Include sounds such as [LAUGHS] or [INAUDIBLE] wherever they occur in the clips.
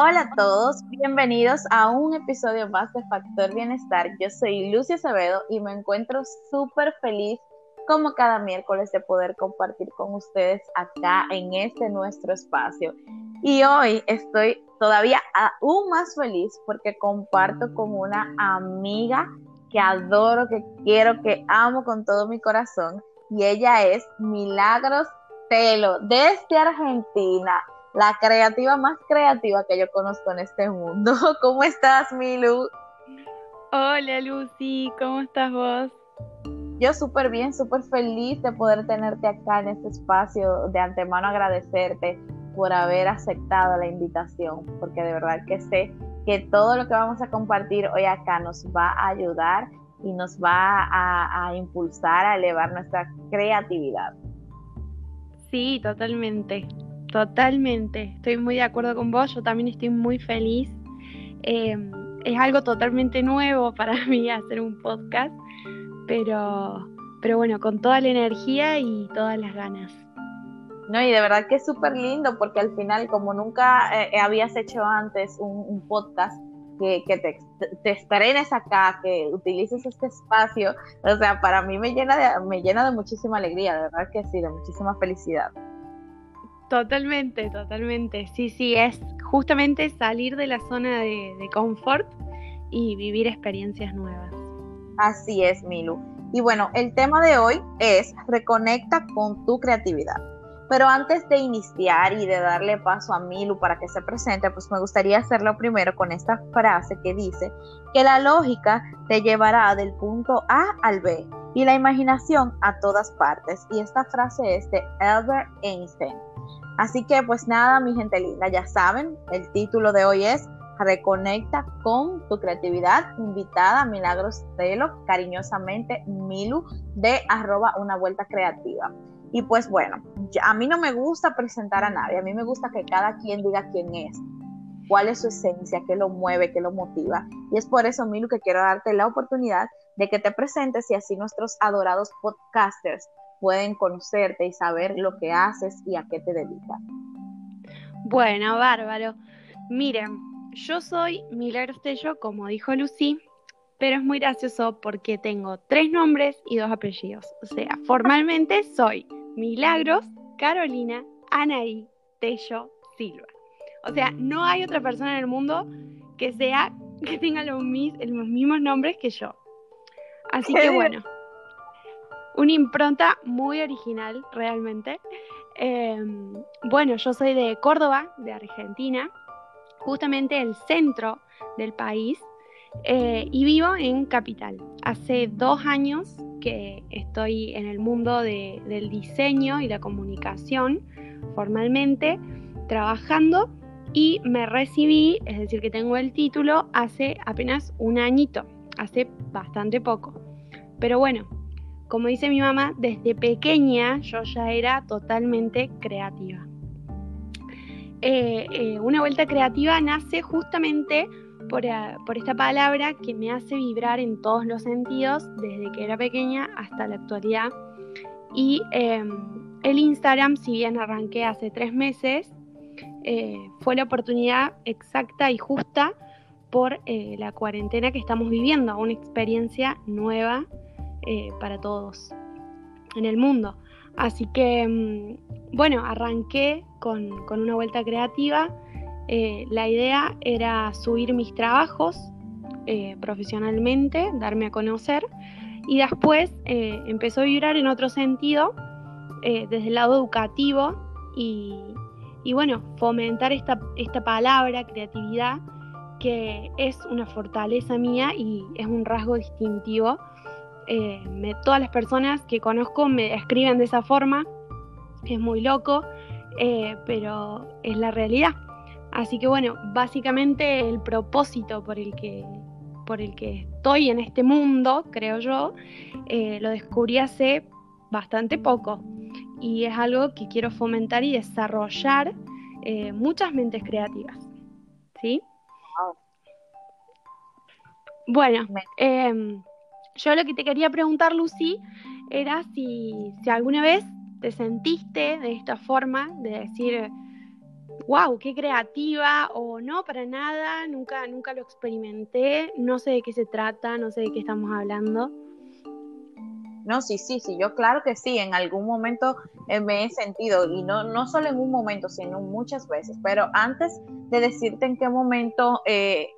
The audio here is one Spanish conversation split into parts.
Hola a todos, bienvenidos a un episodio más de Factor Bienestar. Yo soy Lucia Acevedo y me encuentro súper feliz como cada miércoles de poder compartir con ustedes acá en este nuestro espacio. Y hoy estoy todavía aún más feliz porque comparto con una amiga que adoro, que quiero, que amo con todo mi corazón. Y ella es Milagros Telo, desde Argentina, la creativa más creativa que yo conozco en este mundo. [LAUGHS] ¿Cómo estás, Milu? Hola, Lucy, ¿cómo estás vos? Yo súper bien, súper feliz de poder tenerte acá en este espacio. De antemano agradecerte por haber aceptado la invitación, porque de verdad que sé que todo lo que vamos a compartir hoy acá nos va a ayudar y nos va a, impulsar a elevar nuestra creatividad. Sí, totalmente, totalmente. Estoy muy de acuerdo con vos, yo también estoy muy feliz. Em, es algo totalmente nuevo para [LAUGHS] mí hacer un podcast, pero, pero bueno, con toda la energía y todas las ganas. No, y de verdad que es súper lindo porque al final, como nunca eh, habías hecho antes un, podcast, que, te, te, estrenes acá, que utilices este espacio, o sea, para mí me llena de, me llena de muchísima alegría, de verdad que sí, de muchísima felicidad. Totalmente, totalmente. Sí, sí, es justamente salir de la zona de, confort y vivir experiencias nuevas. Así es, Milu. Y bueno, el tema de hoy es reconecta con tu creatividad. Pero antes de iniciar y de darle paso a Milu para que se presente, pues me gustaría hacerlo primero con esta frase que dice que la lógica te llevará del punto A al B y la imaginación a todas partes. Y esta frase es de Albert Einstein. Así que pues nada, mi gente linda, ya saben, el título de hoy es Reconecta con tu creatividad. Invitada Milagros Telo, cariñosamente Milu de arroba una vuelta creativa. Y pues bueno, a mí no me gusta presentar a nadie, a mí me gusta que cada quien diga quién es, cuál es su esencia, qué lo mueve, qué lo motiva. Y es por eso, Milu, que quiero darte la oportunidad de que te presentes y así nuestros adorados podcasters pueden conocerte y saber lo que haces y a qué te dedicas. Bueno, bárbaro. Miren, yo soy Milagros Tello, como dijo Lucy, pero es muy gracioso porque tengo tres nombres y dos apellidos. O sea, formalmente soy Milagros, Carolina, Anaí, Tello, Silva. O sea, no hay otra persona en el mundo que sea que tenga los, los mismos nombres que yo. Así [LAUGHS] que bueno, una impronta muy original realmente. Em, bueno, yo soy de Córdoba, de Argentina, justamente el centro del país, eh, y vivo en Capital. Hace dos años que estoy en el mundo del diseño y la comunicación formalmente, trabajando y me recibí, es decir, que tengo el título hace apenas un añito, hace bastante poco. Pero bueno, como dice mi mamá, desde pequeña yo ya era totalmente creativa. Eh, eh, una vuelta creativa nace justamente eh, por, esta palabra que me hace vibrar en todos los sentidos desde que era pequeña hasta la actualidad. Y el Instagram, si bien arranqué hace tres meses, fue la oportunidad exacta y justa por la cuarentena que estamos viviendo, una experiencia nueva para todos en el mundo. Así que, em, bueno, arranqué con, con una vuelta creativa eh, la idea era subir mis trabajos eh, profesionalmente, darme a conocer y después eh, empezó a vibrar en otro sentido, desde el lado educativo y, bueno, fomentar esta, esta palabra, creatividad, que es una fortaleza mía y es un rasgo distintivo. Todas las personas que conozco me describen de esa forma, es muy loco, pero es la realidad. Así que bueno, básicamente el propósito por el que, por el que estoy en este mundo, creo yo, eh, lo descubrí hace bastante poco y es algo que quiero fomentar y desarrollar eh, muchas mentes creativas. ¿Sí? Bueno, yo lo que te quería preguntar, Lucy, era si, si alguna vez te sentiste de esta forma, de decir, wow, qué creativa o no, para nada, nunca, nunca lo experimenté, no sé de qué se trata, no sé de qué estamos hablando. No, sí, sí, sí, yo claro que sí, en algún momento eh, me he sentido, y no, no solo en un momento, sino muchas veces, pero antes de decirte en qué momento eh,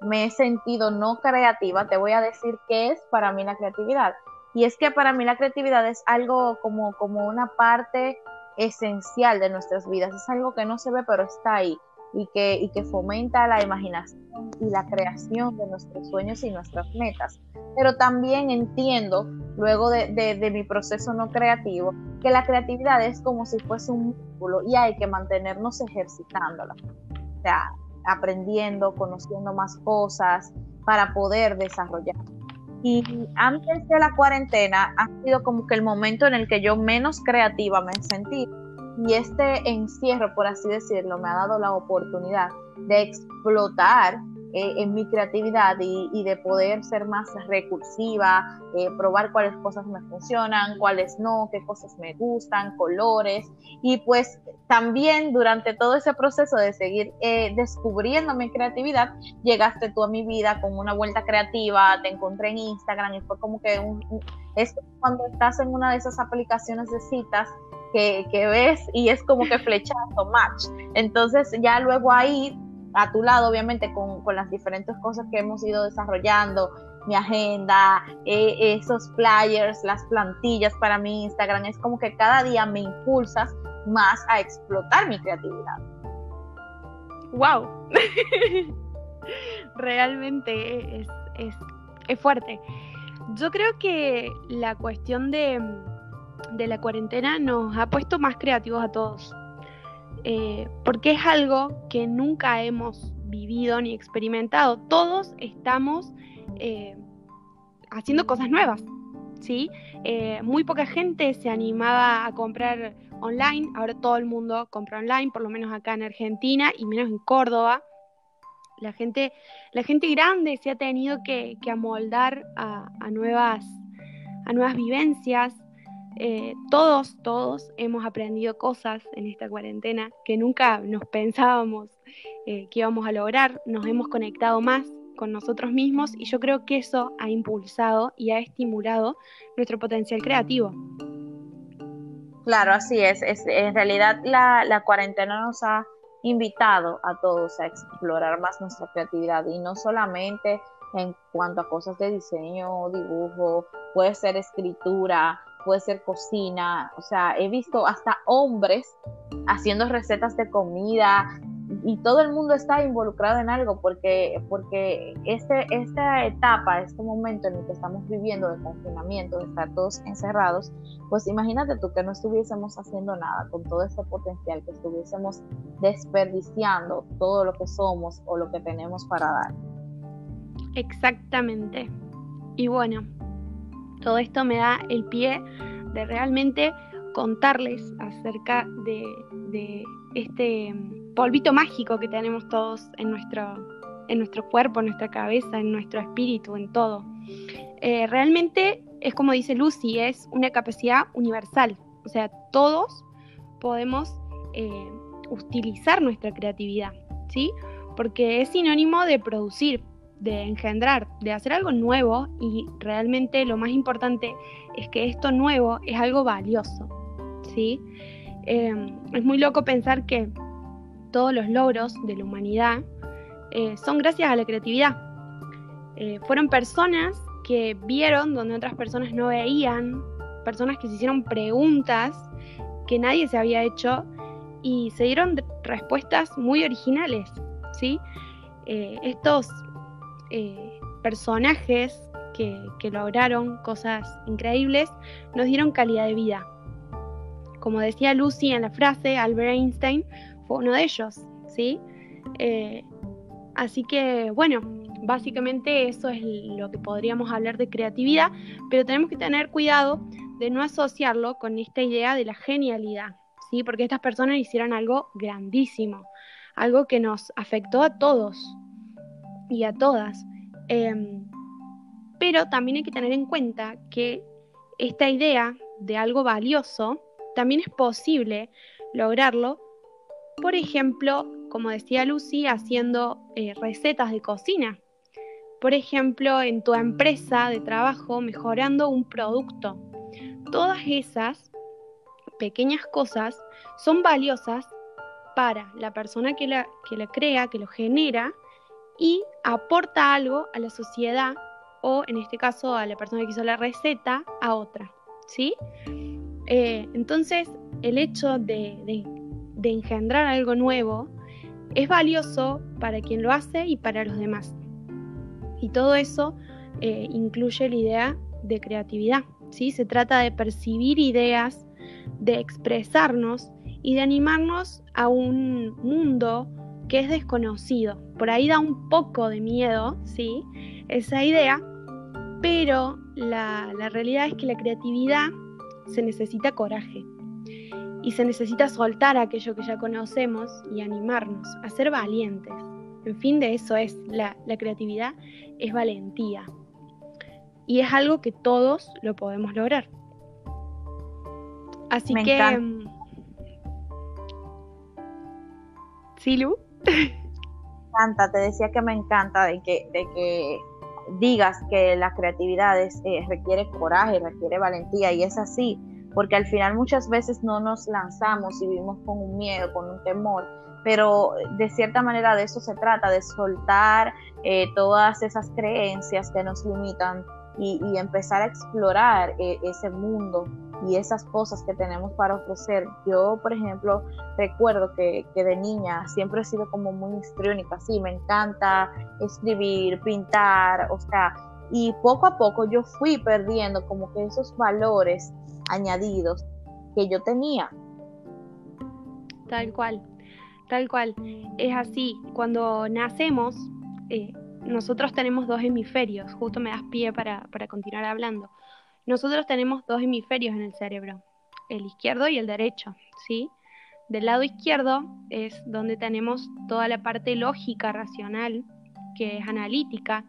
me he sentido no creativa, te voy a decir qué es para mí la creatividad. Y es que para mí la creatividad es algo como, como una parte esencial de nuestras vidas, es algo que no se ve pero está ahí y que, y que fomenta la imaginación y la creación de nuestros sueños y nuestras metas. Pero también entiendo, luego de, de, mi proceso no creativo, que la creatividad es como si fuese un músculo y hay que mantenernos ejercitándola. O sea, aprendiendo, conociendo más cosas para poder desarrollar. Y antes de la cuarentena ha sido como que el momento en el que yo menos creativa me he sentido. Y este encierro, por así decirlo, me ha dado la oportunidad de explotar eh, en mi creatividad y, de poder ser más recursiva, eh, probar cuáles cosas me funcionan, cuáles no, qué cosas me gustan, colores. Y pues también durante todo ese proceso de seguir eh, descubriendo mi creatividad, llegaste tú a mi vida con una vuelta creativa, te encontré en Instagram y fue como que es cuando estás en una de esas aplicaciones de citas que, que, ves y es como que flechazo, match. Entonces ya luego ahí a tu lado, obviamente, con, las diferentes cosas que hemos ido desarrollando, mi agenda, eh, esos flyers, las plantillas para mi Instagram, es como que cada día me impulsas más a explotar mi creatividad. ¡Wow! [LAUGHS] Realmente es, es, fuerte. Yo creo que la cuestión de, de la cuarentena nos ha puesto más creativos a todos. Eh, porque es algo que nunca hemos vivido ni experimentado. Todos estamos eh, haciendo cosas nuevas, ¿sí? Eh, muy poca gente se animaba a comprar online, ahora todo el mundo compra online, por lo menos acá en Argentina y menos en Córdoba. La gente, la gente grande se ha tenido que, amoldar a, nuevas, a nuevas vivencias, eh, todos, todos hemos aprendido cosas en esta cuarentena que nunca nos pensábamos eh, que íbamos a lograr, nos hemos conectado más con nosotros mismos y yo creo que eso ha impulsado y ha estimulado nuestro potencial creativo. Claro, así es. en realidad la, la cuarentena nos ha invitado a todos a explorar más nuestra creatividad y no solamente en cuanto a cosas de diseño, dibujo, puede ser escritura, puede ser cocina, o sea, he visto hasta hombres haciendo recetas de comida y todo el mundo está involucrado en algo porque, porque este, esta etapa, este momento en el que estamos viviendo de confinamiento, de estar todos encerrados, pues imagínate tú que no estuviésemos haciendo nada con todo ese potencial, que estuviésemos desperdiciando todo lo que somos o lo que tenemos para dar. Exactamente. Y bueno, todo esto me da el pie de realmente contarles acerca de, este polvito mágico que tenemos todos en nuestro, en nuestro cuerpo, en nuestra cabeza, en nuestro espíritu, en todo. Eh, realmente es como dice Lucy, es una capacidad universal. O sea, todos podemos eh, utilizar nuestra creatividad, ¿sí? Porque es sinónimo de producir, de engendrar, de hacer algo nuevo y realmente lo más importante es que esto nuevo es algo valioso, ¿sí? Em, es muy loco pensar que todos los logros de la humanidad eh, son gracias a la creatividad. Eh, fueron personas que vieron donde otras personas no veían, personas que se hicieron preguntas que nadie se había hecho y se dieron respuestas muy originales, ¿sí? Eh, estos eh, personajes que, lograron cosas increíbles nos dieron calidad de vida. Como decía Lucy en la frase, Albert Einstein fue uno de ellos, ¿sí? Eh, así que, bueno, básicamente eso es lo que podríamos hablar de creatividad, pero tenemos que tener cuidado de no asociarlo con esta idea de la genialidad, ¿sí? Porque estas personas hicieron algo grandísimo, algo que nos afectó a todos, y a todas. Em, pero también hay que tener en cuenta que esta idea de algo valioso también es posible lograrlo Por ejemplo, como decía Lucy, haciendo eh, recetas de cocina. Por ejemplo, en tu empresa de trabajo, mejorando un producto. Todas esas pequeñas cosas son valiosas para la persona que la, que la crea, que lo genera y aporta algo a la sociedad o en este caso a la persona que hizo la receta a otra. ¿sí? Eh, entonces, el hecho de, engendrar algo nuevo es valioso para quien lo hace y para los demás. Y todo eso eh, incluye la idea de creatividad. ¿sí? Se trata de percibir ideas, de expresarnos y de animarnos a un mundo que es desconocido. Por ahí da un poco de miedo, ¿sí? Esa idea, pero la, la realidad es que la creatividad se necesita coraje y se necesita soltar aquello que ya conocemos y animarnos a ser valientes. En fin, de eso es la, la creatividad, es valentía. Y es algo que todos lo podemos lograr. Así que... Encanta. Mm, ¿Sí, Lu? Encanta, te decía que me encanta de que, de que digas que la creatividad es, eh, requiere coraje, requiere valentía y es así, porque al final muchas veces no nos lanzamos y vivimos con un miedo, con un temor, pero de cierta manera de eso se trata, de soltar eh, todas esas creencias que nos limitan y, empezar a explorar eh, ese mundo y esas cosas que tenemos para ofrecer. Yo, por ejemplo, recuerdo que, de niña siempre he sido como muy histriónica, sí, me encanta escribir, pintar, o sea, y poco a poco yo fui perdiendo como que esos valores añadidos que yo tenía. Tal cual, tal cual. Es así, cuando nacemos, eh, nosotros tenemos dos hemisferios, justo me das pie para, para continuar hablando. Nosotros tenemos dos hemisferios en el cerebro, el izquierdo y el derecho, ¿sí? Del lado izquierdo es donde tenemos toda la parte lógica, racional, que es analítica,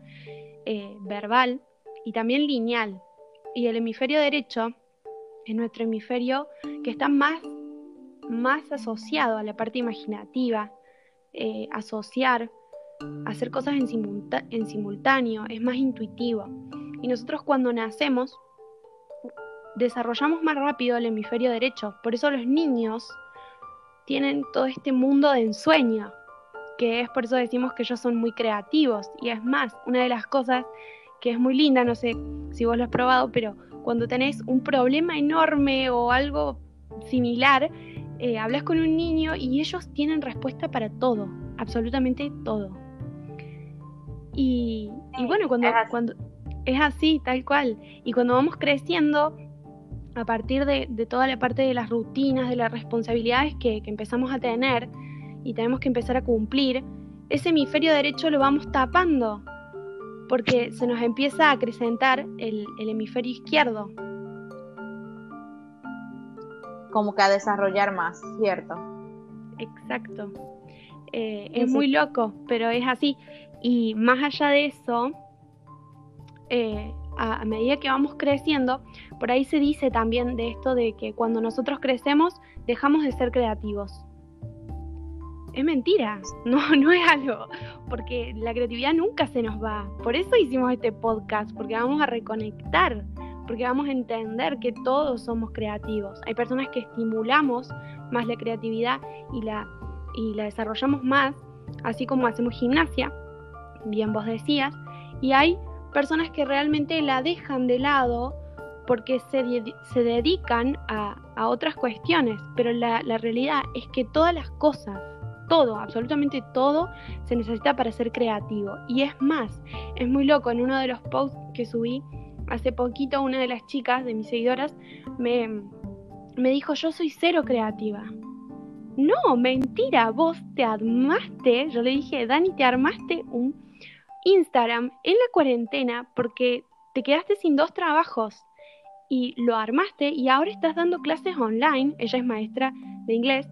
eh, verbal y también lineal. Y el hemisferio derecho es nuestro hemisferio que está más, más asociado a la parte imaginativa, eh, asociar, hacer cosas en, en simultáneo, es más intuitivo. Y nosotros cuando nacemos desarrollamos más rápido el hemisferio derecho. Por eso los niños tienen todo este mundo de ensueño, que es por eso decimos que ellos son muy creativos. Y es más, una de las cosas que es muy linda, no sé si vos lo has probado, pero cuando tenés un problema enorme o algo similar, eh, hablas con un niño y ellos tienen respuesta para todo, absolutamente todo. Y, bueno, cuando, cuando es así, tal cual, y cuando vamos creciendo, a partir de, toda la parte de las rutinas, de las responsabilidades que, empezamos a tener y tenemos que empezar a cumplir, ese hemisferio derecho lo vamos tapando porque se nos empieza a acrecentar el, hemisferio izquierdo. Como que a desarrollar más, ¿cierto? Exacto. Eh, es muy loco, pero es así. Y más allá de eso, eh, a, medida que vamos creciendo, por ahí se dice también de esto de que cuando nosotros crecemos dejamos de ser creativos. Es mentira, [LAUGHS] no, no es algo, porque la creatividad nunca se nos va. Por eso hicimos este podcast, porque vamos a reconectar, porque vamos a entender que todos somos creativos. Hay personas que estimulamos más la creatividad y la, y la desarrollamos más, así como hacemos gimnasia, bien vos decías, y hay personas que realmente la dejan de lado porque se, se dedican a, otras cuestiones, pero la, realidad es que todas las cosas, todo, absolutamente todo, se necesita para ser creativo. Y es más, es muy loco, en uno de los posts que subí hace poquito, una de las chicas de mis seguidoras me, me dijo, yo soy cero creativa. No, mentira, vos te armaste, yo le dije, Dani, te armaste un Instagram en la cuarentena porque te quedaste sin dos trabajos y lo armaste y ahora estás dando clases online, ella es maestra de inglés,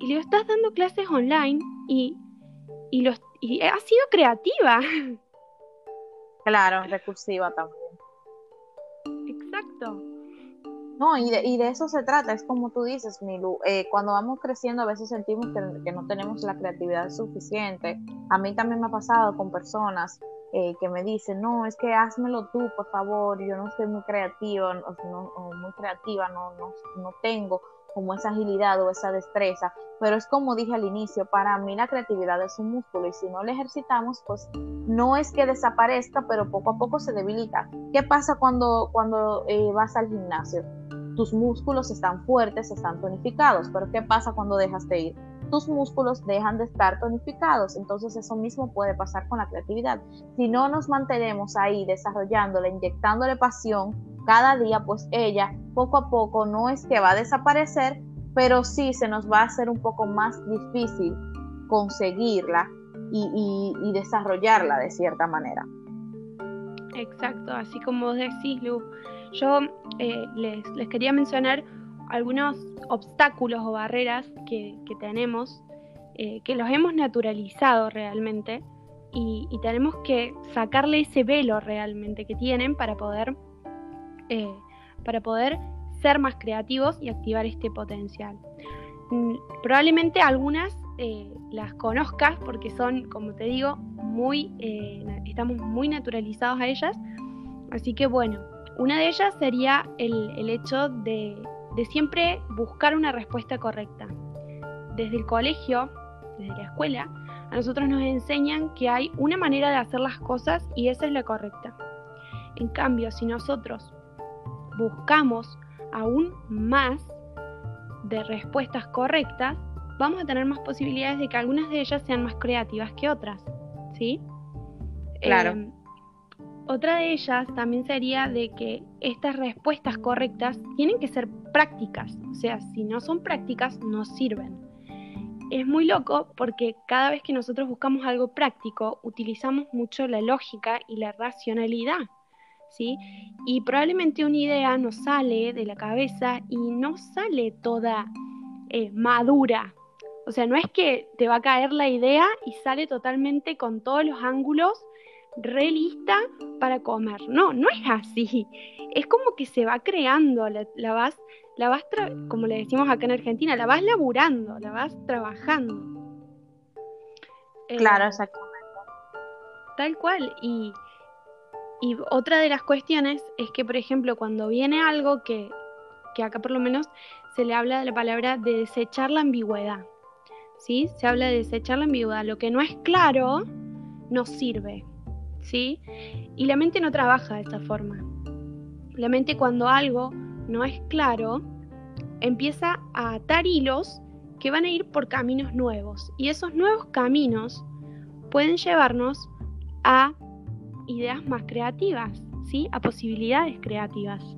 y le estás dando clases online y, y, los, y ha sido creativa. Claro, recursiva también. Exacto. No, y de, y de eso se trata, es como tú dices, Milu, eh, cuando vamos creciendo a veces sentimos que, no tenemos la creatividad suficiente. A mí también me ha pasado con personas eh, que me dicen, no, es que házmelo tú, por favor, yo no soy muy creativa, no, muy creativa, no, no, no tengo como esa agilidad o esa destreza, pero es como dije al inicio, para mí la creatividad es un músculo y si no lo ejercitamos, pues no es que desaparezca, pero poco a poco se debilita. ¿Qué pasa cuando, cuando eh, vas al gimnasio? Tus músculos están fuertes, están tonificados, pero ¿qué pasa cuando dejas de ir? Tus músculos dejan de estar tonificados, entonces eso mismo puede pasar con la creatividad. Si no nos mantenemos ahí desarrollándola, inyectándole pasión, cada día, pues ella poco a poco no es que va a desaparecer, pero sí se nos va a hacer un poco más difícil conseguirla y, desarrollarla de cierta manera. Exacto, así como decís, Lu. Yo eh, les, quería mencionar algunos obstáculos o barreras que, tenemos, eh, que los hemos naturalizado realmente y, tenemos que sacarle ese velo realmente que tienen para poder eh, para poder ser más creativos y activar este potencial. Mm, probablemente algunas las conozcas porque son, como te digo, muy, estamos muy naturalizados a ellas. Así que bueno, una de ellas sería el, hecho de, de siempre buscar una respuesta correcta. Desde el colegio, desde la escuela, a nosotros nos enseñan que hay una manera de hacer las cosas y esa es la correcta. En cambio, si nosotros buscamos aún más de respuestas correctas, vamos a tener más posibilidades de que algunas de ellas sean más creativas que otras, ¿sí? Claro. Em, otra de ellas también sería de que estas respuestas correctas tienen que ser prácticas, o sea, si no son prácticas, no sirven. Es muy loco porque cada vez que nosotros buscamos algo práctico, utilizamos mucho la lógica y la racionalidad. ¿sí? Y probablemente una idea nos sale de la cabeza y no sale toda eh, madura. O sea, no es que te va a caer la idea y sale totalmente con todos los ángulos re lista para comer. No, no es así. Es como que se va creando, la, vas, la vas como le decimos acá en Argentina, la vas laburando, la vas trabajando. Claro, eh, exactamente. Tal cual. Y, y otra de las cuestiones es que, por ejemplo, cuando viene algo que, que acá por lo menos se le habla de la palabra de desechar la ambigüedad. ¿Sí? Se habla de desechar la ambigüedad. Lo que no es claro no sirve. ¿Sí? Y la mente no trabaja de esta forma. La mente cuando algo no es claro, empieza a atar hilos que van a ir por caminos nuevos. Y esos nuevos caminos pueden llevarnos a ideas más creativas, ¿sí? A posibilidades creativas.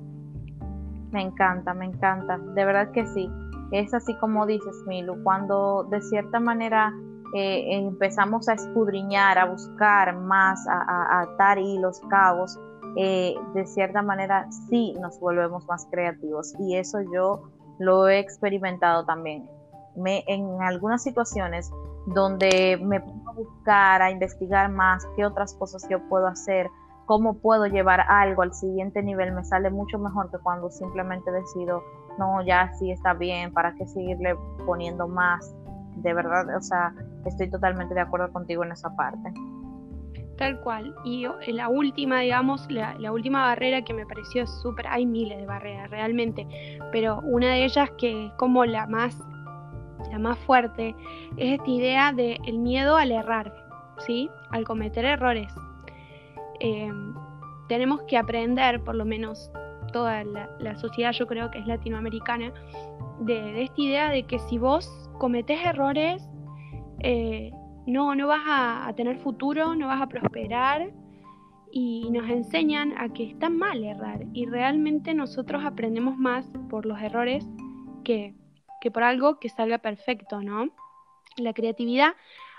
Me encanta, me encanta, de verdad que sí. Es así como dices, Milu, cuando de cierta manera eh, empezamos a escudriñar, a buscar más, a, atar hilos, cabos, eh, de cierta manera sí nos volvemos más creativos. Y eso yo lo he experimentado también. Me, en algunas situaciones donde me pongo a buscar, a investigar más qué otras cosas yo puedo hacer, cómo puedo llevar algo al siguiente nivel, me sale mucho mejor que cuando simplemente decido, no, ya sí está bien, ¿para qué seguirle poniendo más? De verdad, o sea, estoy totalmente de acuerdo contigo en esa parte. Tal cual. Y la última, digamos, la, última barrera que me pareció súper, hay miles de barreras realmente, pero una de ellas que es como la más la más fuerte, es esta idea del el miedo al errar, ¿sí? Al cometer errores. Em, tenemos que aprender, por lo menos toda la, sociedad, yo creo que es latinoamericana, de, esta idea de que si vos cometés errores, eh, no, no vas a, tener futuro, no vas a prosperar. Y nos enseñan a que está mal errar. Y realmente nosotros aprendemos más por los errores que que por algo que salga perfecto, ¿no? La creatividad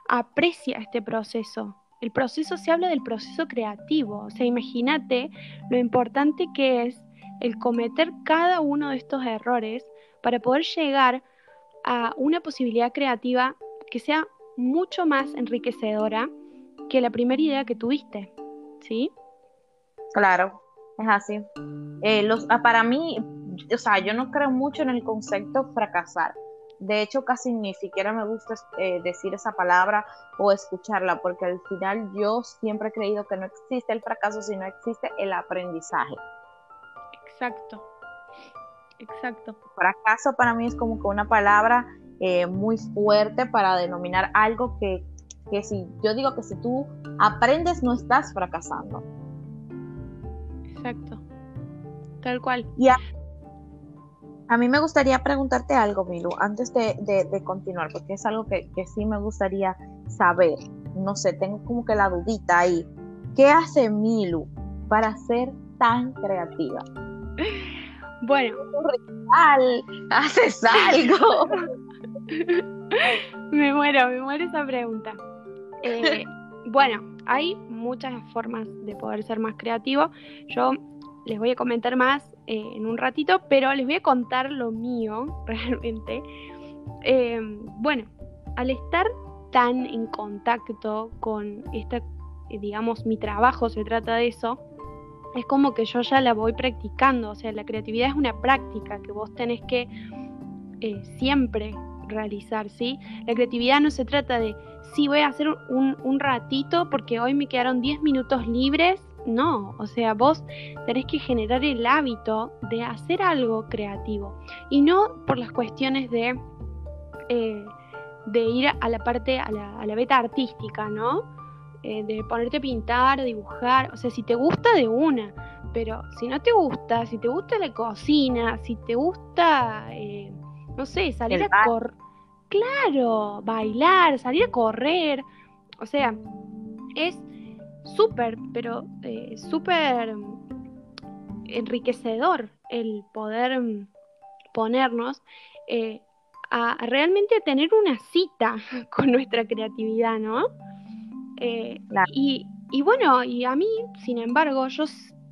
aprecia este proceso. El proceso se habla del proceso creativo, o sea, imagínate lo importante que es el cometer cada uno de estos errores para poder llegar a una posibilidad creativa que sea mucho más enriquecedora que la primera idea que tuviste, ¿sí? Claro, es así. Eh, los, ah, para mí, o sea, yo no creo mucho en el concepto fracasar. De hecho, casi ni siquiera me gusta eh, decir esa palabra o escucharla, porque al final yo siempre he creído que no existe el fracaso, sino existe el aprendizaje. Exacto, exacto. Fracaso para mí es como que una palabra eh, muy fuerte para denominar algo que, que si yo digo que si tú aprendes no estás fracasando. Exacto. Tal cual. Y a, mí me gustaría preguntarte algo, Milu, antes de, continuar, porque es algo que, sí me gustaría saber. No sé, tengo como que la dudita ahí. ¿Qué hace Milu para ser tan creativa? [LAUGHS] Bueno. haces algo. [LAUGHS] [LAUGHS] me muero, me muero esa pregunta. Eh, [LAUGHS] bueno, hay muchas formas de poder ser más creativo. Yo les voy a comentar más eh, en un ratito, pero les voy a contar lo mío [LAUGHS] realmente. Eh, bueno, al estar tan en contacto con esta, digamos, mi trabajo se trata de eso, es como que yo ya la voy practicando, o sea, la creatividad es una práctica que vos tenés que siempre realizar, ¿sí? La creatividad no se trata de, sí, voy a hacer un, un ratito porque hoy me quedaron 10 minutos libres no, o sea, vos tenés que generar el hábito de hacer algo creativo y no por las cuestiones de, eh, de ir a la parte, a la, a la beta artística, ¿no? Eh, de ponerte a pintar, dibujar, o sea, si te gusta de una, pero si no te gusta, si te gusta la cocina, si te gusta, eh, no sé, salir a correr, claro, bailar, salir a correr, o sea, es súper, pero eh, súper enriquecedor el poder mm, ponernos eh, a, realmente tener una cita [LAUGHS] con nuestra creatividad, ¿no? Eh, y, y, bueno, y a mí, sin embargo, yo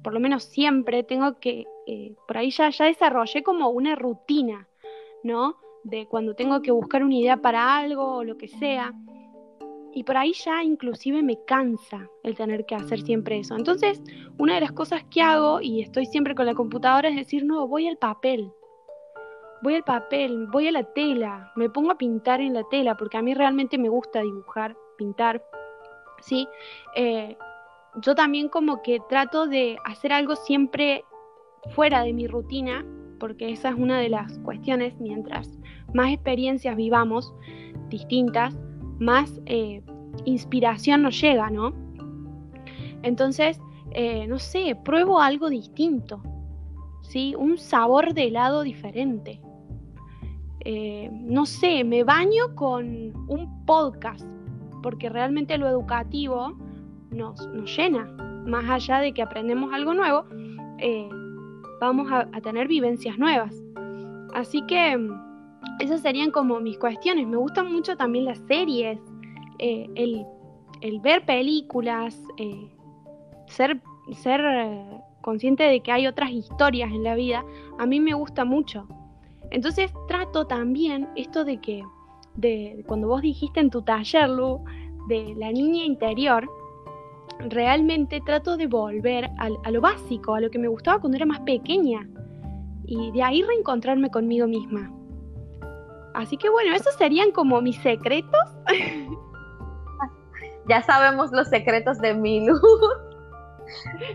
por lo menos siempre tengo que, por ahí ya, ya desarrollé como una rutina, ¿no? De cuando tengo que buscar una idea para algo o lo que sea. Y por ahí ya inclusive me cansa el tener que hacer siempre eso. Entonces, una de las cosas que hago, y estoy siempre con la computadora, es decir, no, voy al papel. Voy al papel, voy a la tela, me pongo a pintar en la tela, porque a mí realmente me gusta dibujar, pintar. ¿sí? Eh, yo también como que trato de hacer algo siempre fuera de mi rutina, porque esa es una de las cuestiones, mientras más experiencias vivamos distintas, más eh, inspiración nos llega, ¿no? Entonces, eh, no sé, pruebo algo distinto, ¿sí? Un sabor de helado diferente. Eh, no sé, me baño con un podcast, porque realmente lo educativo nos, llena. Más allá de que aprendemos algo nuevo, vamos a tener vivencias nuevas. Así que esas serían como mis cuestiones. Me gustan mucho también las series, eh, el, ver películas, eh, ser, eh, consciente de que hay otras historias en la vida, a mí me gusta mucho. Entonces trato también esto de que, de, cuando vos dijiste en tu taller, Lu, de la niña interior, realmente trato de volver a lo básico, a lo que me gustaba cuando era más pequeña, y de ahí reencontrarme conmigo misma. Así que bueno, esos serían como mis secretos. [LAUGHS] ya sabemos los secretos de Milu. [LAUGHS]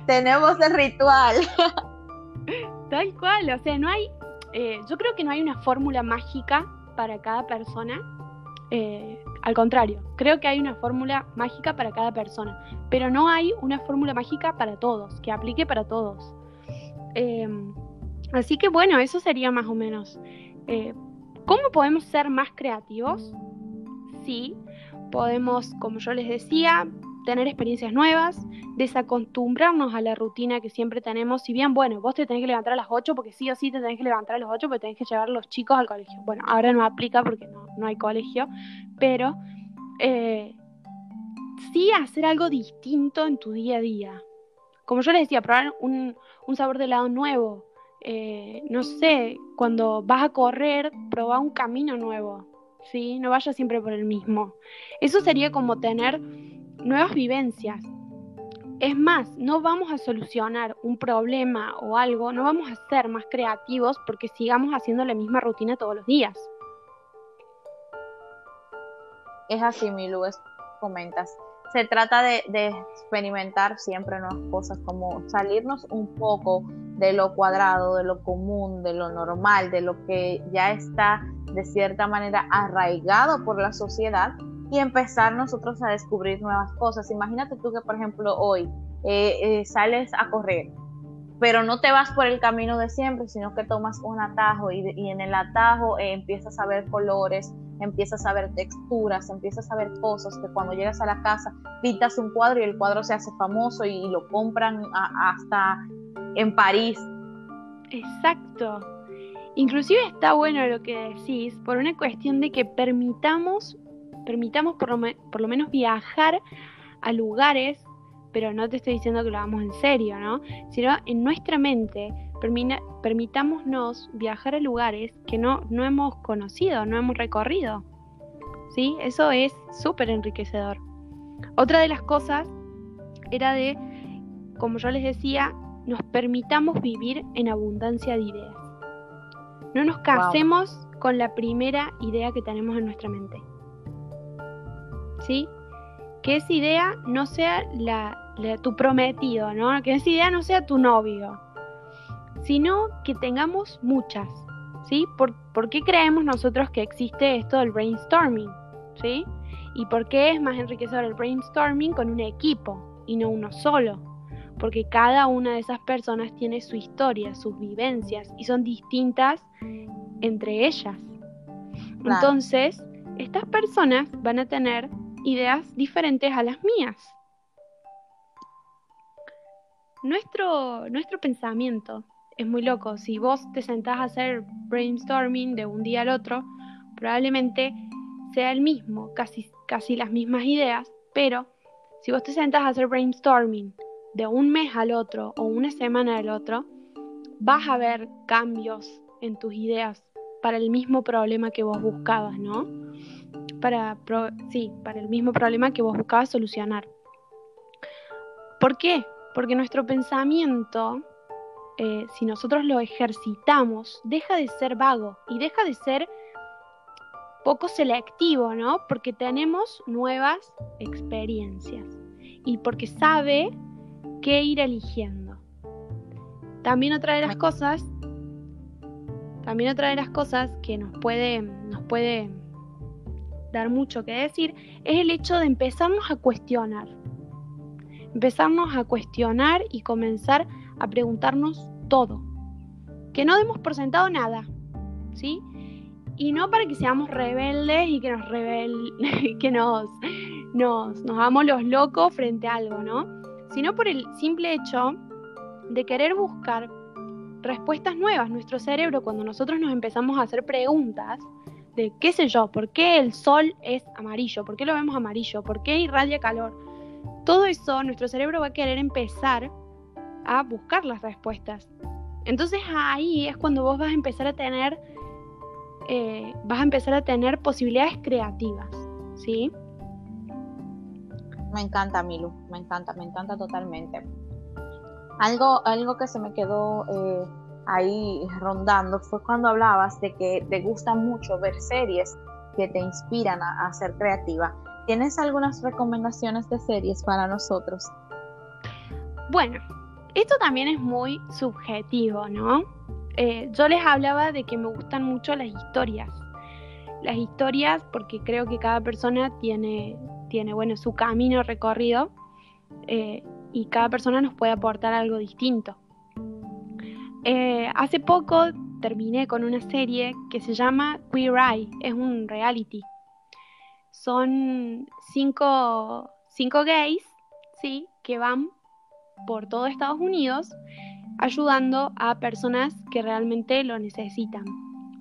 Tenemos el ritual. [LAUGHS] Tal cual, o sea, no hay, eh, yo creo que no hay una fórmula mágica para cada persona. Eh, al contrario, creo que hay una fórmula mágica para cada persona, pero no hay una fórmula mágica para todos, que aplique para todos. Em, así que bueno, eso sería más o menos. Eh, ¿Cómo podemos ser más creativos? Sí, podemos, como yo les decía, tener experiencias nuevas, desacostumbrarnos a la rutina que siempre tenemos. Si bien, bueno, vos te tenés que levantar a las 8 porque sí o sí te tenés que levantar a las 8 porque tenés que llevar a los chicos al colegio. Bueno, ahora no aplica porque no, hay colegio, pero eh, sí hacer algo distinto en tu día a día. Como yo les decía, probar un, un sabor de helado nuevo, eh, no sé, cuando vas a correr, proba un camino nuevo, ¿sí? No vayas siempre por el mismo. Eso sería como tener nuevas vivencias. Es más, no vamos a solucionar un problema o algo, no vamos a ser más creativos porque sigamos haciendo la misma rutina todos los días. Es así, Milu, comentas. Se trata de, experimentar siempre nuevas cosas, como salirnos un poco de lo cuadrado, de lo común, de lo normal, de lo que ya está de cierta manera arraigado por la sociedad y empezar nosotros a descubrir nuevas cosas. Imagínate tú que, por ejemplo, hoy eh, eh, sales a correr, pero no te vas por el camino de siempre, sino que tomas un atajo y, en el atajo eh, empiezas a ver colores, empiezas a ver texturas, empiezas a ver cosas que cuando llegas a la casa pintas un cuadro y el cuadro se hace famoso y, lo compran hasta en París. Exacto. Inclusive está bueno lo que decís por una cuestión de que permitamos permitamos por lo, menos viajar a lugares, pero no te estoy diciendo que lo hagamos en serio, ¿no? Sino en nuestra mente permitámonos viajar a lugares que no, no hemos conocido, no hemos recorrido. ¿Sí? Eso es súper enriquecedor. Otra de las cosas era de, como yo les decía, nos permitamos vivir en abundancia de ideas. No nos casemos con la primera idea que tenemos en nuestra mente. ¿sí? Que esa idea no sea la, tu prometido, ¿no? Que esa idea no sea tu novio, sino que tengamos muchas, ¿sí? ¿Por, qué creemos nosotros que existe esto del brainstorming, ¿sí? ¿Y por qué es más enriquecedor el brainstorming con un equipo y no uno solo? Porque cada una de esas personas tiene su historia, sus vivencias y son distintas entre ellas. Entonces, estas personas van a tener ideas diferentes a las mías. Nuestro, nuestro pensamiento es muy loco. Si vos te sentás a hacer brainstorming de un día al otro, probablemente sea el mismo, casi, casi las mismas ideas, pero si vos te sentás a hacer brainstorming de un mes al otro o una semana al otro, vas a ver cambios en tus ideas para el mismo problema que vos buscabas, ¿no? para, sí, para el mismo problema que vos buscabas solucionar. ¿Por qué? Porque nuestro pensamiento, eh, si nosotros lo ejercitamos, deja de ser vago y deja de ser poco selectivo, ¿no? Porque tenemos nuevas experiencias y porque sabe qué ir eligiendo. También otra de las cosas, también otra de las cosas que nos puede, nos puede dar mucho que decir, es el hecho de empezarnos a cuestionar. Empezarnos a cuestionar y comenzar a preguntarnos todo. Que no demos por sentado nada, ¿sí? Y no para que seamos rebeldes y que nos rebel [LAUGHS] que nos, nos, nos hagamos los locos frente a algo, ¿no? Sino por el simple hecho de querer buscar respuestas nuevas. Nuestro cerebro, cuando nosotros nos empezamos a hacer preguntas, de qué sé yo, por qué el sol es amarillo, por qué lo vemos amarillo, por qué irradia calor. Todo eso nuestro cerebro va a querer empezar a buscar las respuestas. Entonces ahí es cuando vos vas a empezar a tener, eh, vas a empezar a tener posibilidades creativas, ¿sí? Me encanta, Milu, me encanta, me encanta totalmente. Algo, algo que se me quedó eh, ahí rondando fue cuando hablabas de que te gusta mucho ver series que te inspiran a, ser creativa. ¿Tienes algunas recomendaciones de series para nosotros? Bueno, esto también es muy subjetivo, ¿no? Eh, yo les hablaba de que me gustan mucho las historias. Las historias porque creo que cada persona tiene, tiene bueno, su camino recorrido eh, y cada persona nos puede aportar algo distinto. Eh, hace poco terminé con una serie que se llama Queer Eye, es un reality. Son cinco, cinco gays, ¿sí? Que van por todo Estados Unidos ayudando a personas que realmente lo necesitan.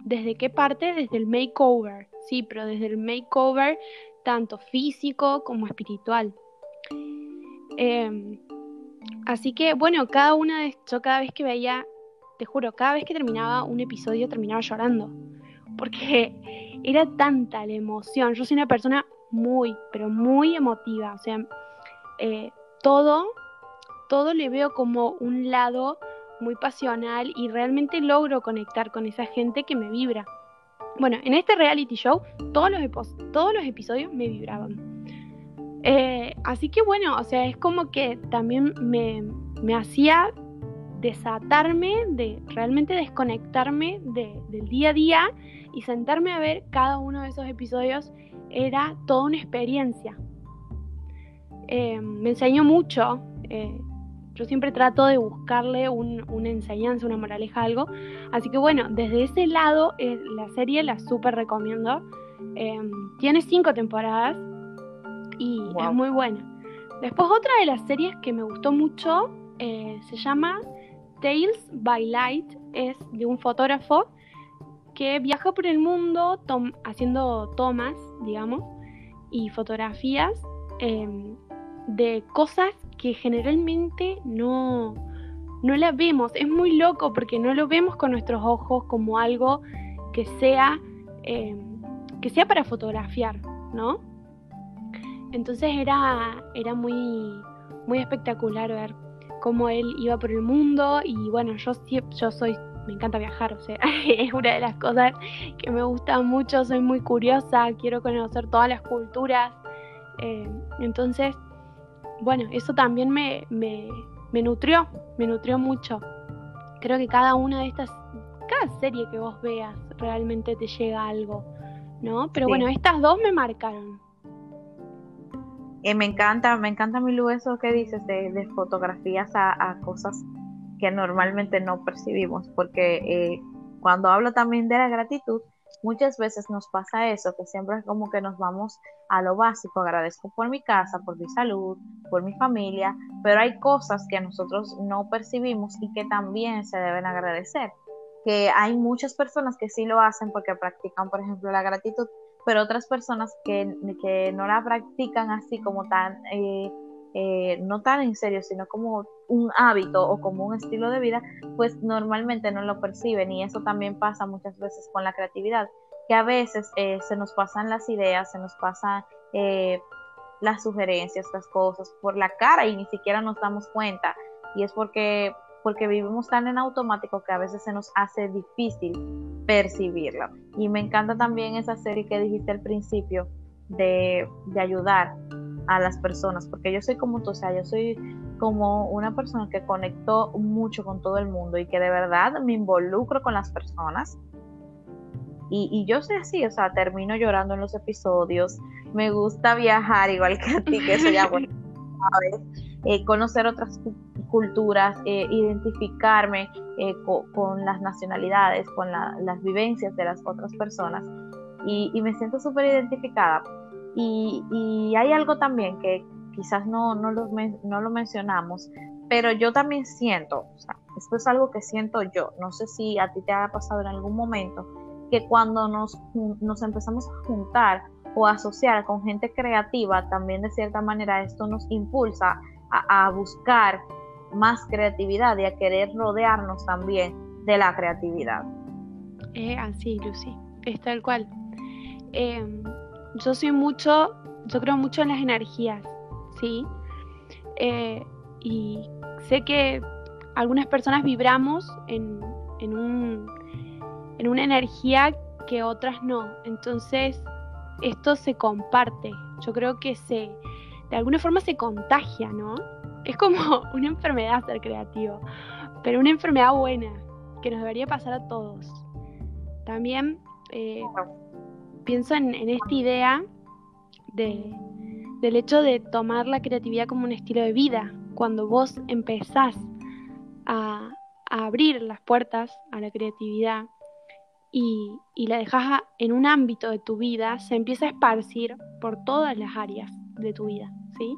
¿Desde qué parte? Desde el makeover, sí, pero desde el makeover tanto físico como espiritual. Em, así que, bueno, cada una de yo cada vez que veía te juro, cada vez que terminaba un episodio terminaba llorando. Porque era tanta la emoción. Yo soy una persona muy, pero muy emotiva. O sea, eh, todo todo le veo como un lado muy pasional y realmente logro conectar con esa gente que me vibra. Bueno, en este reality show todos los, todos los episodios me vibraban. Eh, así que bueno, o sea, es como que también me, me hacía desatarme, de realmente desconectarme del día a día y sentarme a ver cada uno de esos episodios era toda una experiencia. Eh, me enseñó mucho. Eh, yo siempre trato de buscarle una enseñanza, una moraleja, algo. Así que bueno, desde ese lado, eh, la serie la súper recomiendo. tiene cinco temporadas y es muy buena. Después otra de las series que me gustó mucho se llama Tales by Light es de un fotógrafo que viaja por el mundo haciendo tomas, digamos, y fotografías em, de cosas que generalmente no, no las vemos. Es muy loco porque no lo vemos con nuestros ojos como algo que sea, em, que sea para fotografiar, ¿no? Entonces era, era muy, muy espectacular ver cómo él iba por el mundo y bueno, yo, yo soy, me encanta viajar, o sea, [LAUGHS] es una de las cosas que me gusta mucho, soy muy curiosa, quiero conocer todas las culturas, eh, entonces, bueno, eso también me, me, me nutrió, me nutrió mucho. Creo que cada una de estas, cada serie que vos veas realmente te llega algo, ¿no? Pero bueno, estas dos me marcaron. Me encanta, me encanta, Milu, eso que dices de, fotografías a, cosas que normalmente no percibimos, porque eh, cuando hablo también de la gratitud, muchas veces nos pasa eso, que siempre es como que nos vamos a lo básico, agradezco por mi casa, por mi salud, por mi familia, pero hay cosas que nosotros no percibimos y que también se deben agradecer, que hay muchas personas que sí lo hacen porque practican, por ejemplo, la gratitud, pero otras personas que, que no la practican así como tan, eh, eh, no tan en serio, sino como un hábito o como un estilo de vida, pues normalmente no lo perciben. Y eso también pasa muchas veces con la creatividad, que a veces eh, se nos pasan las ideas, se nos pasan las sugerencias, las cosas por la cara y ni siquiera nos damos cuenta. Y es porque porque vivimos tan en automático que a veces se nos hace difícil percibirlo. Y me encanta también esa serie que dijiste al principio de, ayudar a las personas, porque yo soy como tú, o sea, yo soy como una persona que conectó mucho con todo el mundo y que de verdad me involucro con las personas. Y, yo soy así, o sea, termino llorando en los episodios, me gusta viajar igual que a ti, que eso ya [LAUGHS] bueno, eh, conocer otras culturas, eh, identificarme eh, con las nacionalidades, con las vivencias de las otras personas y, me siento súper identificada. Y, hay algo también que quizás no, no, lo, no lo mencionamos, pero yo también siento, o sea, esto es algo que siento yo, no sé si a ti te ha pasado en algún momento, que cuando nos, nos empezamos a juntar o asociar con gente creativa, también de cierta manera esto nos impulsa a, a buscar más creatividad y a querer rodearnos también de la creatividad. Eh, así, Lucy, es tal cual. Em, yo soy mucho, yo creo mucho en las energías, ¿sí? Eh, y sé que algunas personas vibramos en, en, un, en una energía que otras no. Entonces, esto se comparte. Yo creo que se, de alguna forma se contagia, ¿no? Es como [LAUGHS] una enfermedad ser creativo, pero una enfermedad buena, que nos debería pasar a todos. También eh, pienso en, esta idea de, del hecho de tomar la creatividad como un estilo de vida. Cuando vos empezás a, abrir las puertas a la creatividad y, y la dejas en un ámbito de tu vida, se empieza a esparcir por todas las áreas de tu vida, ¿sí?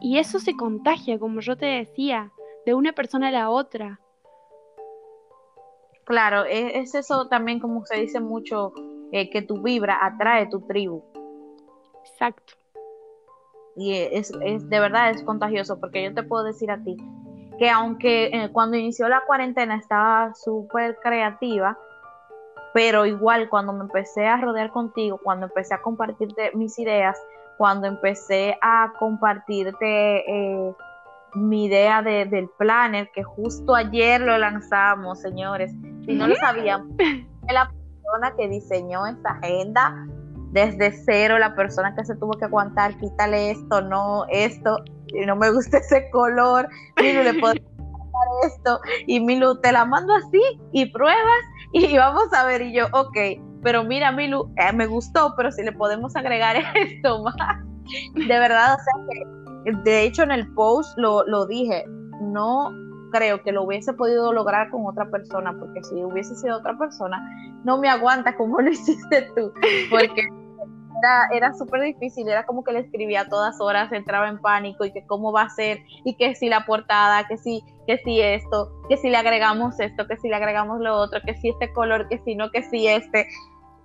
Y eso se contagia, como yo te decía, de una persona a la otra. Claro, e, es, eso también como se dice mucho, eh, que tu vibra atrae tu tribu. Exacto. Y es, es, de verdad es contagioso, porque yo te puedo decir a ti que aunque eh, cuando inició la cuarentena estaba súper creativa, pero igual cuando me empecé a rodear contigo, cuando empecé a compartirte mis ideas, cuando empecé a compartirte eh, mi idea de, del planner, que justo ayer lo lanzamos, señores. Si no lo sabían, la persona que diseñó esta agenda. Desde cero, la persona que se tuvo que aguantar, quítale esto, no, esto, y no me gusta [LAUGHS] ese color, Milu, le puedo esto, y Milu, te la mando así, y pruebas, y vamos a ver, y yo, ok, pero mira, Milu, eh, me gustó, pero si le podemos agregar [LAUGHS] esto más, de verdad, o sea que, de hecho en el post lo, lo dije, no creo que lo hubiese podido lograr con otra persona, porque si hubiese sido otra persona, no me aguanta como [LAUGHS] lo hiciste tú, porque era, era súper difícil, era como que le escribía a todas horas, entraba en pánico y que cómo va a ser, y que si la portada, que si, que si esto, que si le agregamos esto, que si le agregamos lo otro, que si este color, que si no, que si este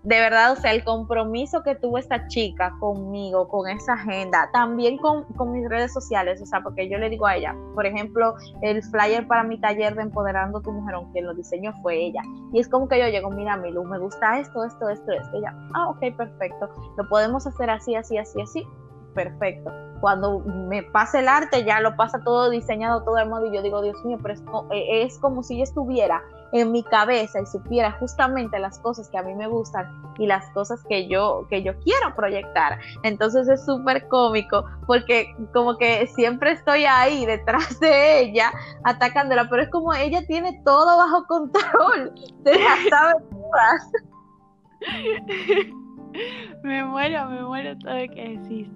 de verdad, o sea, el compromiso que tuvo esta chica conmigo, con esa agenda, también con, mis redes sociales, o sea, porque yo le digo a ella, por ejemplo, el flyer para mi taller de Empoderando tu Mujer, aunque lo diseñó fue ella, y es como que yo llego, mira, Milu, me gusta esto, esto, esto, esto, y ella, ah, ok, perfecto, lo podemos hacer así, así, así, así, perfecto. Cuando me pase el arte, ya lo pasa todo diseñado, todo el modo, y yo digo, Dios mío, pero es, eh, es como si yo estuviera en mi cabeza y supiera justamente las cosas que a mí me gustan y las cosas que yo, que yo quiero proyectar. Entonces es súper cómico porque como que siempre estoy ahí detrás de ella atacándola, pero es como ella tiene todo bajo control, se las [LAUGHS] me muero, me muero todo lo que decís.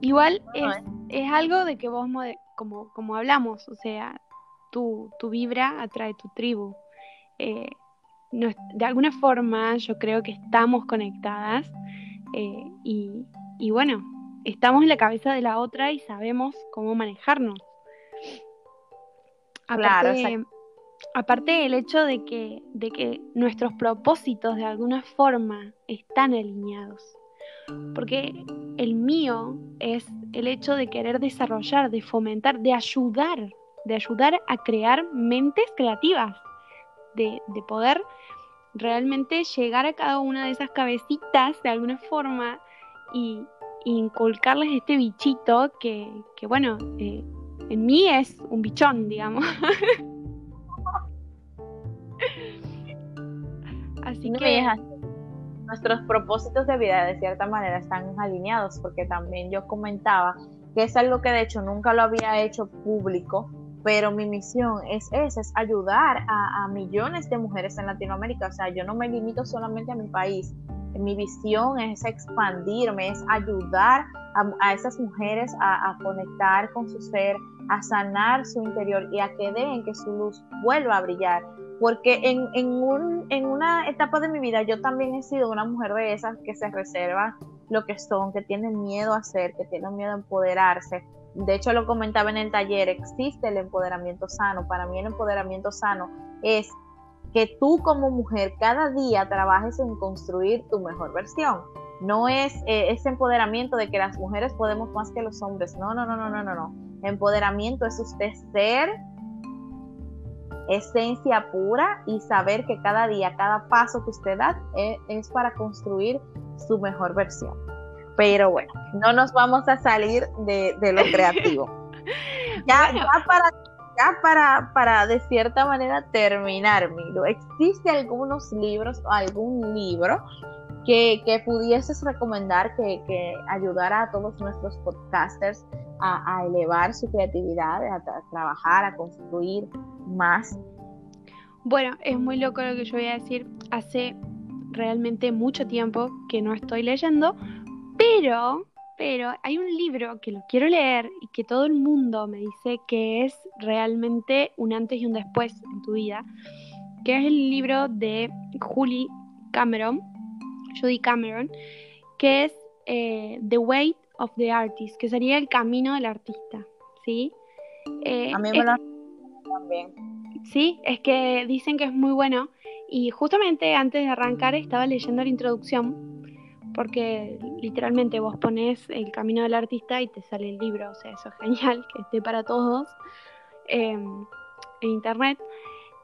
Igual es, es algo de que vos, como, como hablamos, o sea, tu, tu vibra atrae tu tribu. Eh, de alguna forma yo creo que estamos conectadas eh, y, bueno, estamos en la cabeza de la otra y sabemos cómo manejarnos. Aparte, aparte del hecho de que, de que nuestros propósitos de alguna forma están alineados. Porque el mío es el hecho de querer desarrollar, de fomentar, de ayudar, de ayudar a crear mentes creativas, de, poder realmente llegar a cada una de esas cabecitas de alguna forma y, inculcarles este bichito que, bueno, eh, en mí es un bichón, digamos. [LAUGHS] Así que nuestros propósitos de vida de cierta manera están alineados, porque también yo comentaba que es algo que de hecho nunca lo había hecho público, pero mi misión es esa, es ayudar a, millones de mujeres en Latinoamérica, o sea, yo no me limito solamente a mi país, mi visión es expandirme, es ayudar a, esas mujeres a, conectar con su ser, a sanar su interior y a que den que su luz vuelva a brillar porque en, en, un, en una etapa de mi vida yo también he sido una mujer de esas que se reserva lo que son, que tienen miedo a ser, que tienen miedo a empoderarse. De hecho, lo comentaba en el taller, existe el empoderamiento sano. Para mí el empoderamiento sano es que tú como mujer cada día trabajes en construir tu mejor versión. No es eh, ese empoderamiento de que las mujeres podemos más que los hombres. No, no, no, no, no, no, no. Empoderamiento es usted ser esencia pura y saber que cada día, cada paso que usted da eh, es, para construir su mejor versión. Pero bueno, no nos vamos a salir de, lo [LAUGHS] creativo. ya, para, ya para, para de cierta manera terminar, Milo, ¿existe algunos libros o algún libro que, pudieses recomendar que, que, ayudara a todos nuestros podcasters a, elevar su creatividad, a, trabajar, a construir más? Bueno, es muy loco lo que yo voy a decir. Hace realmente mucho tiempo que no estoy leyendo, pero, pero hay un libro que lo quiero leer y que todo el mundo me dice que es realmente un antes y un después en tu vida, que es el libro de Julie Cameron, Judy Cameron, que es eh, The Weight of the Artist, que sería el camino del artista, ¿sí? Eh, a mí me lo también. Sí, es que dicen que es muy bueno y justamente antes de arrancar estaba leyendo la introducción porque literalmente vos pones el camino del artista y te sale el libro, o sea, eso es genial, que esté para todos em, en internet.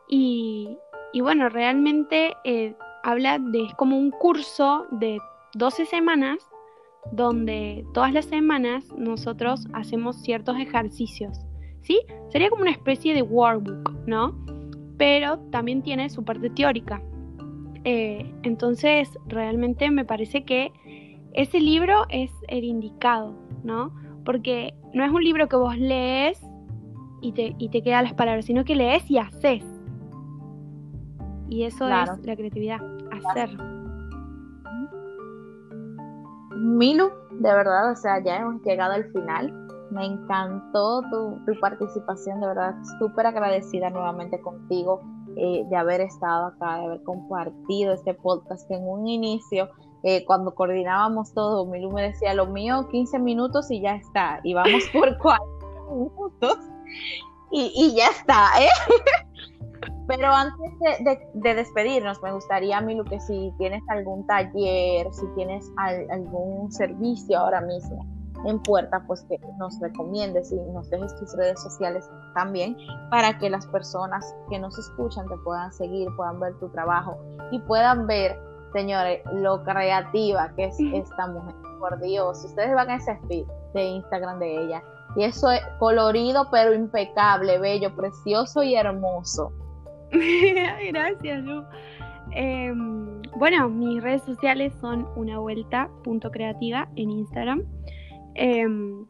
Y, bueno, realmente eh, habla de, es como un curso de 12 semanas donde todas las semanas nosotros hacemos ciertos ejercicios, ¿sí? Sería como una especie de workbook, ¿no? Pero también tiene su parte teórica. Eh, entonces, realmente me parece que ese libro es el indicado, ¿no? Porque no es un libro que vos lees y te, y te quedan las palabras, sino que lees y haces. Y eso es la creatividad, hacer. Milu, de verdad, o sea, ya hemos llegado al final. Me encantó tu, participación, de verdad, súper agradecida nuevamente contigo eh, de haber estado acá, de haber compartido este podcast que en un inicio, eh, cuando coordinábamos todo, Milu me decía, lo mío 15 minutos y ya está, y vamos [LAUGHS] por 4 minutos y, y ya está, ¿eh? [LAUGHS] Pero antes de, despedirnos, me gustaría, Milu, que si tienes algún taller, si tienes algún servicio ahora mismo en puerta, pues que nos recomiendes y nos dejes tus redes sociales también para que las personas que nos escuchan te puedan seguir, puedan ver tu trabajo y puedan ver, señores, lo creativa que es esta mujer. Por Dios, ustedes van a ese feed de Instagram de ella y eso es colorido pero impecable, bello, precioso y hermoso. [LAUGHS] Gracias, Lu. Em, bueno, mis redes sociales son una vuelta punto creativa en Instagram. Em,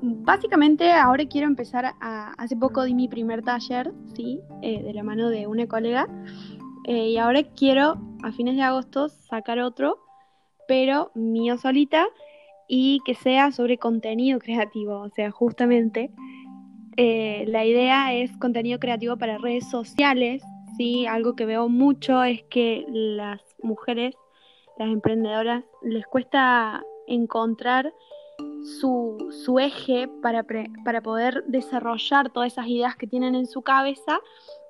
básicamente ahora quiero empezar a, hace poco di mi primer taller, sí, eh, de la mano de una colega. Eh, y ahora quiero a fines de agosto sacar otro, pero mío solita y que sea sobre contenido creativo, o sea, justamente eh, la idea es contenido creativo para redes sociales, ¿sí? Algo que veo mucho es que las mujeres, las emprendedoras, les cuesta encontrar su, eje para, para, poder desarrollar todas esas ideas que tienen en su cabeza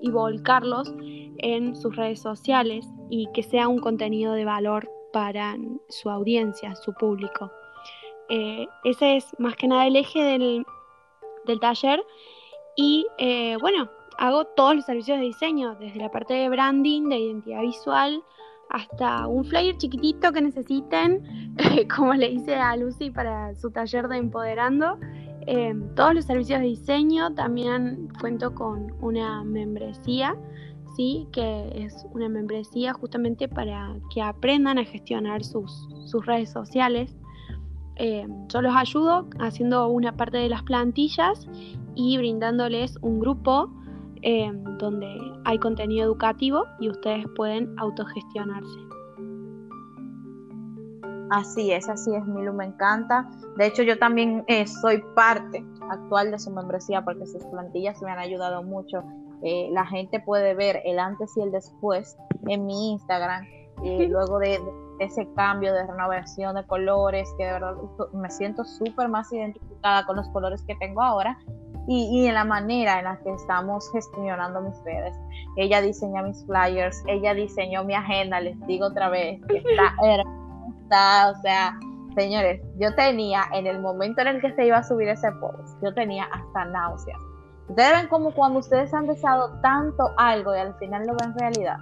y volcarlos en sus redes sociales y que sea un contenido de valor para su audiencia, su público. Eh, ese es más que nada el eje del, del taller. Y eh, bueno, hago todos los servicios de diseño, desde la parte de branding, de identidad visual, hasta un flyer chiquitito que necesiten, [LAUGHS] como le hice a Lucy para su taller de Empoderando. Eh, todos los servicios de diseño, también cuento con una membresía, ¿sí? que es una membresía justamente para que aprendan a gestionar sus, sus redes sociales eh, yo los ayudo haciendo una parte de las plantillas y brindándoles un grupo eh, donde hay contenido educativo y ustedes pueden autogestionarse. Así es, así es, Milu, me encanta. De hecho, yo también eh, soy parte actual de su membresía porque sus plantillas me han ayudado mucho. la gente puede ver el antes y el después en mi Instagram y [LAUGHS] luego de ese cambio de renovación de colores, que de verdad me siento súper más identificada con los colores que tengo ahora y, en la manera en la que estamos gestionando mis redes. Ella diseña mis flyers, ella diseñó mi agenda, les digo otra vez, que está [LAUGHS] hermosa, o sea, señores, yo tenía en el momento en el que se iba a subir ese post, yo tenía hasta náuseas. Ustedes ven como cuando ustedes han deseado tanto algo y al final lo ven realidad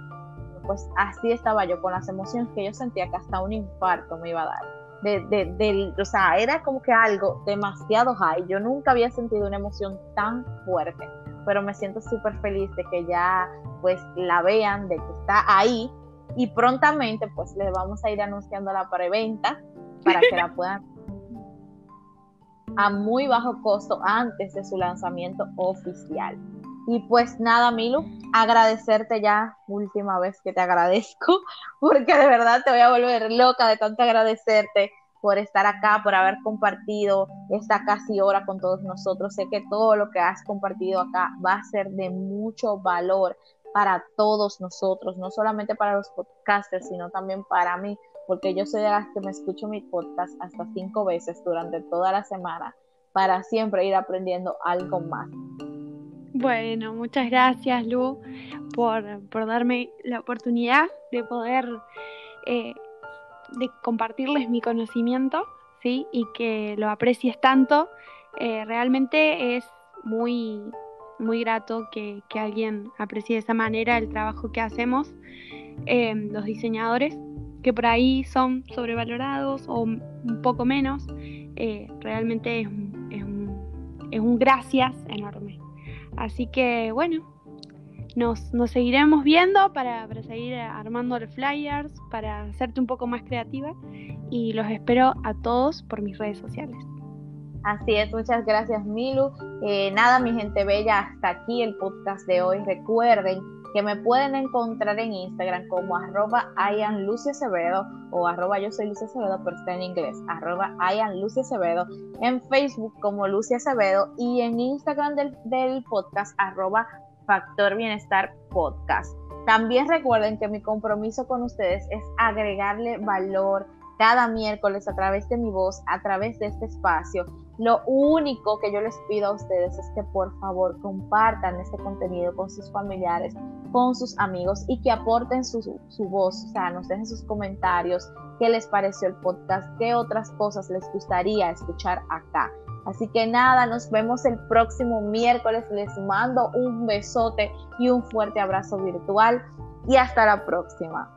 pues así estaba yo con las emociones que yo sentía que hasta un infarto me iba a dar. De, de, o sea, era como que algo demasiado high. Yo nunca había sentido una emoción tan fuerte, pero me siento súper feliz de que ya pues la vean, de que está ahí y prontamente pues les vamos a ir anunciando la preventa para que la [LAUGHS] puedan a muy bajo costo antes de su lanzamiento oficial. Y pues nada, Milu, agradecerte ya, última vez que te agradezco, [LAUGHS] porque de verdad te voy a volver loca de tanto agradecerte por estar acá, por haber compartido esta casi hora con todos nosotros. Sé que todo lo que has compartido acá va a ser de mucho valor para todos nosotros, no solamente para los podcasters, sino también para mí, porque yo soy de las que me escucho mi podcast hasta cinco veces durante toda la semana para siempre ir aprendiendo algo más. Bueno, muchas gracias Lu por, darme la oportunidad de poder eh, de compartirles mi conocimiento, ¿sí? Y que lo aprecies tanto. Eh, realmente es muy, muy grato que, alguien aprecie de esa manera el trabajo que hacemos eh, los diseñadores, que por ahí son sobrevalorados o un poco menos. realmente es, es un gracias enorme. Así que bueno, nos, nos seguiremos viendo para, para, seguir armando los flyers, para hacerte un poco más creativa y los espero a todos por mis redes sociales. Así es, muchas gracias Milu. Eh, nada, mi gente bella, hasta aquí el podcast de hoy. Recuerden que me pueden encontrar en Instagram como arroba Acevedo o arroba yo soy Lucia Acevedo, pero está en inglés, arroba Acevedo, en Facebook como Lucia Acevedo y en Instagram del, del podcast arroba Factor Bienestar Podcast. También recuerden que mi compromiso con ustedes es agregarle valor cada miércoles a través de mi voz, a través de este espacio. Lo único que yo les pido a ustedes es que por favor compartan este contenido con sus familiares, con sus amigos y que aporten su, su voz, o sea, nos dejen sus comentarios, qué les pareció el podcast, qué otras cosas les gustaría escuchar acá. Así que nada, nos vemos el próximo miércoles. Les mando un besote y un fuerte abrazo virtual y hasta la próxima.